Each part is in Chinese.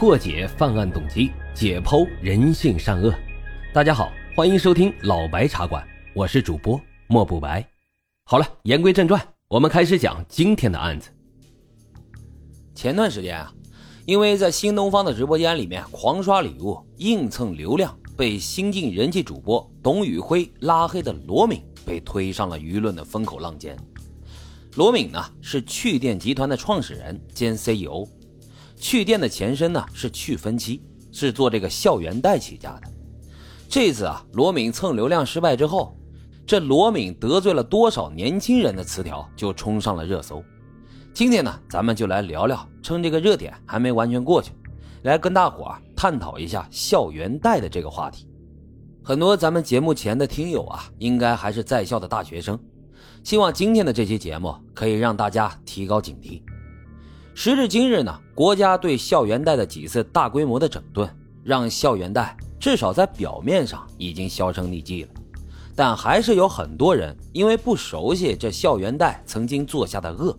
破解犯案动机，解剖人性善恶。大家好，欢迎收听老白茶馆，我是主播莫不白。好了，言归正传，我们开始讲今天的案子。前段时间啊，因为在新东方的直播间里面狂刷礼物、硬蹭流量，被新晋人气主播董宇辉拉黑的罗敏，被推上了舆论的风口浪尖。罗敏呢是趣店集团的创始人兼 CEO，趣店的前身呢是趣分期，是做这个校园贷起家的。这次啊，罗敏蹭流量失败之后，这罗敏得罪了多少年轻人的词条就冲上了热搜。今天呢，咱们就来聊聊，趁这个热点还没完全过去，来跟大伙儿探讨一下校园贷的这个话题。很多咱们节目前的听友啊，应该还是在校的大学生。希望今天的这期节目可以让大家提高警惕。时至今日呢，国家对校园贷的几次大规模的整顿，让校园贷至少在表面上已经销声匿迹了。但还是有很多人因为不熟悉这校园贷曾经做下的恶，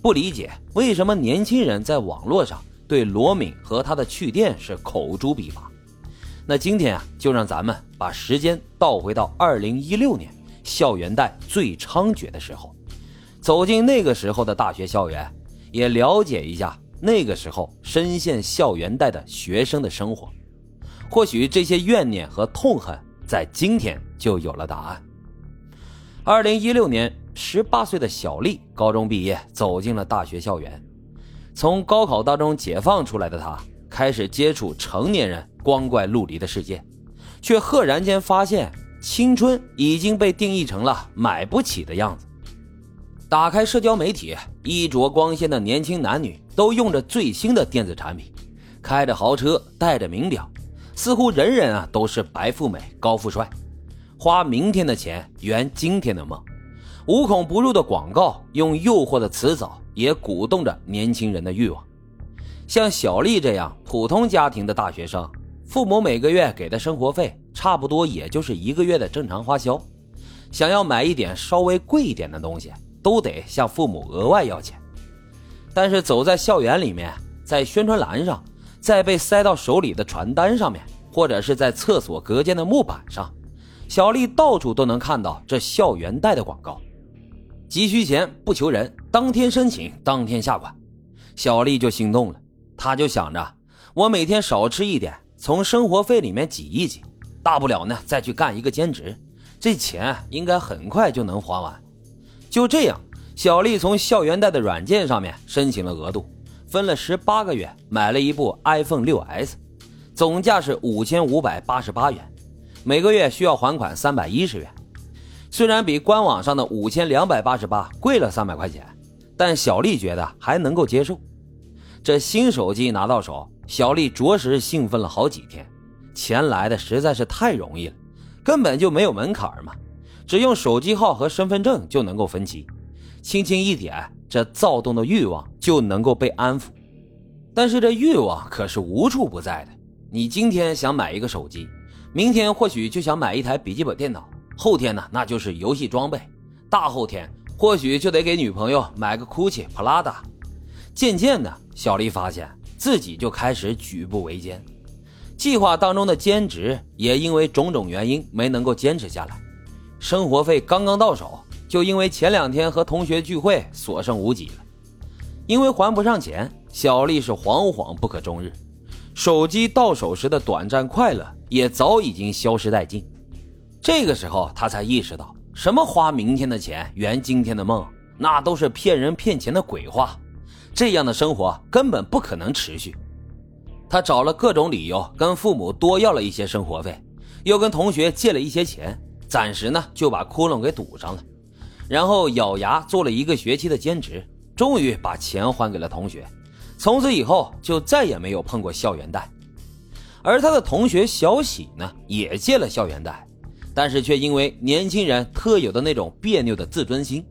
不理解为什么年轻人在网络上对罗敏和他的趣店是口诛笔伐。那今天啊，就让咱们把时间倒回到二零一六年。校园贷最猖獗的时候，走进那个时候的大学校园，也了解一下那个时候深陷校园贷的学生的生活。或许这些怨念和痛恨在今天就有了答案。二零一六年，十八岁的小丽高中毕业，走进了大学校园。从高考当中解放出来的她，开始接触成年人光怪陆离的世界，却赫然间发现。青春已经被定义成了买不起的样子。打开社交媒体，衣着光鲜的年轻男女都用着最新的电子产品，开着豪车，戴着名表，似乎人人啊都是白富美、高富帅。花明天的钱圆今天的梦，无孔不入的广告用诱惑的词藻也鼓动着年轻人的欲望。像小丽这样普通家庭的大学生，父母每个月给的生活费。差不多也就是一个月的正常花销，想要买一点稍微贵一点的东西，都得向父母额外要钱。但是走在校园里面，在宣传栏上，在被塞到手里的传单上面，或者是在厕所隔间的木板上，小丽到处都能看到这校园贷的广告。急需钱不求人，当天申请当天下款。小丽就心动了，她就想着，我每天少吃一点，从生活费里面挤一挤。大不了呢，再去干一个兼职，这钱应该很快就能还完。就这样，小丽从校园贷的软件上面申请了额度，分了十八个月买了一部 iPhone 六 S，总价是五千五百八十八元，每个月需要还款三百一十元。虽然比官网上的五千两百八十八贵了三百块钱，但小丽觉得还能够接受。这新手机拿到手，小丽着实兴奋了好几天。钱来的实在是太容易了，根本就没有门槛嘛，只用手机号和身份证就能够分期，轻轻一点，这躁动的欲望就能够被安抚。但是这欲望可是无处不在的，你今天想买一个手机，明天或许就想买一台笔记本电脑，后天呢那就是游戏装备，大后天或许就得给女朋友买个 GUCCI、Prada。渐渐的，小丽发现自己就开始举步维艰。计划当中的兼职也因为种种原因没能够坚持下来，生活费刚刚到手，就因为前两天和同学聚会所剩无几了。因为还不上钱，小丽是惶惶不可终日。手机到手时的短暂快乐也早已经消失殆尽。这个时候，她才意识到，什么花明天的钱圆今天的梦，那都是骗人骗钱的鬼话。这样的生活根本不可能持续。他找了各种理由，跟父母多要了一些生活费，又跟同学借了一些钱，暂时呢就把窟窿给堵上了。然后咬牙做了一个学期的兼职，终于把钱还给了同学。从此以后就再也没有碰过校园贷。而他的同学小喜呢，也借了校园贷，但是却因为年轻人特有的那种别扭的自尊心，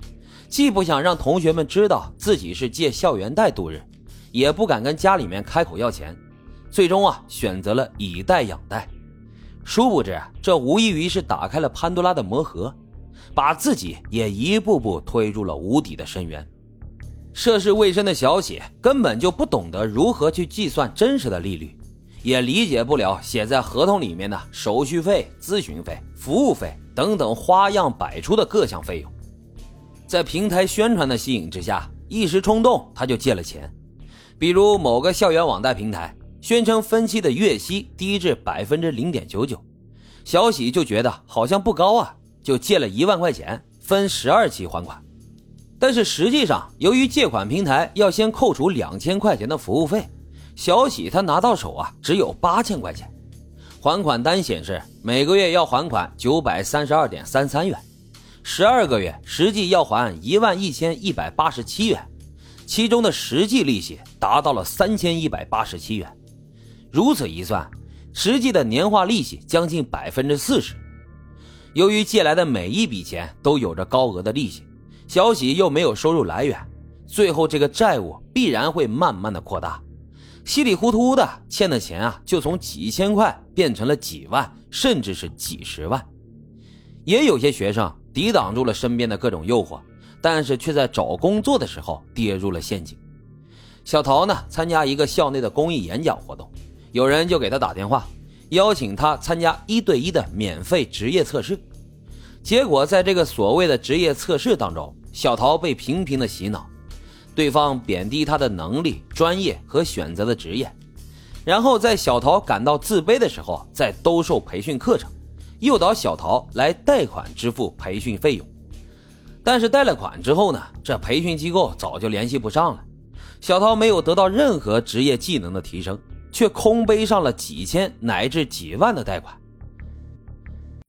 既不想让同学们知道自己是借校园贷度日，也不敢跟家里面开口要钱。最终啊，选择了以贷养贷，殊不知这无异于是打开了潘多拉的魔盒，把自己也一步步推入了无底的深渊。涉世未深的小写根本就不懂得如何去计算真实的利率，也理解不了写在合同里面的手续费、咨询费、服务费等等花样百出的各项费用。在平台宣传的吸引之下，一时冲动他就借了钱，比如某个校园网贷平台宣称分期的月息低至百分之零点九九，小喜就觉得好像不高啊，就借了一万块钱，分十二期还款。但是实际上，由于借款平台要先扣除两千块钱的服务费，小喜他拿到手啊只有八千块钱。还款单显示每个月要还款九百三十二点三三元，十二个月实际要还一万一千一百八十七元，其中的实际利息达到了三千一百八十七元。如此一算，实际的年化利息将近百分之四十。由于借来的每一笔钱都有着高额的利息。小喜又没有收入来源，最后这个债务必然会慢慢的扩大，稀里糊涂的欠的钱啊，就从几千块变成了几万，甚至是几十万。也有些学生抵挡住了身边的各种诱惑，但是却在找工作的时候跌入了陷阱。小陶呢，参加一个校内的公益演讲活动，有人就给他打电话，邀请他参加一对一的免费职业测试。结果，在这个所谓的职业测试当中，小陶被频频的洗脑，对方贬低他的能力、专业和选择的职业，然后在小陶感到自卑的时候，再兜售培训课程，诱导小陶来贷款支付培训费用。但是贷了款之后呢，这培训机构早就联系不上了，小陶没有得到任何职业技能的提升，却空背上了几千乃至几万的贷款。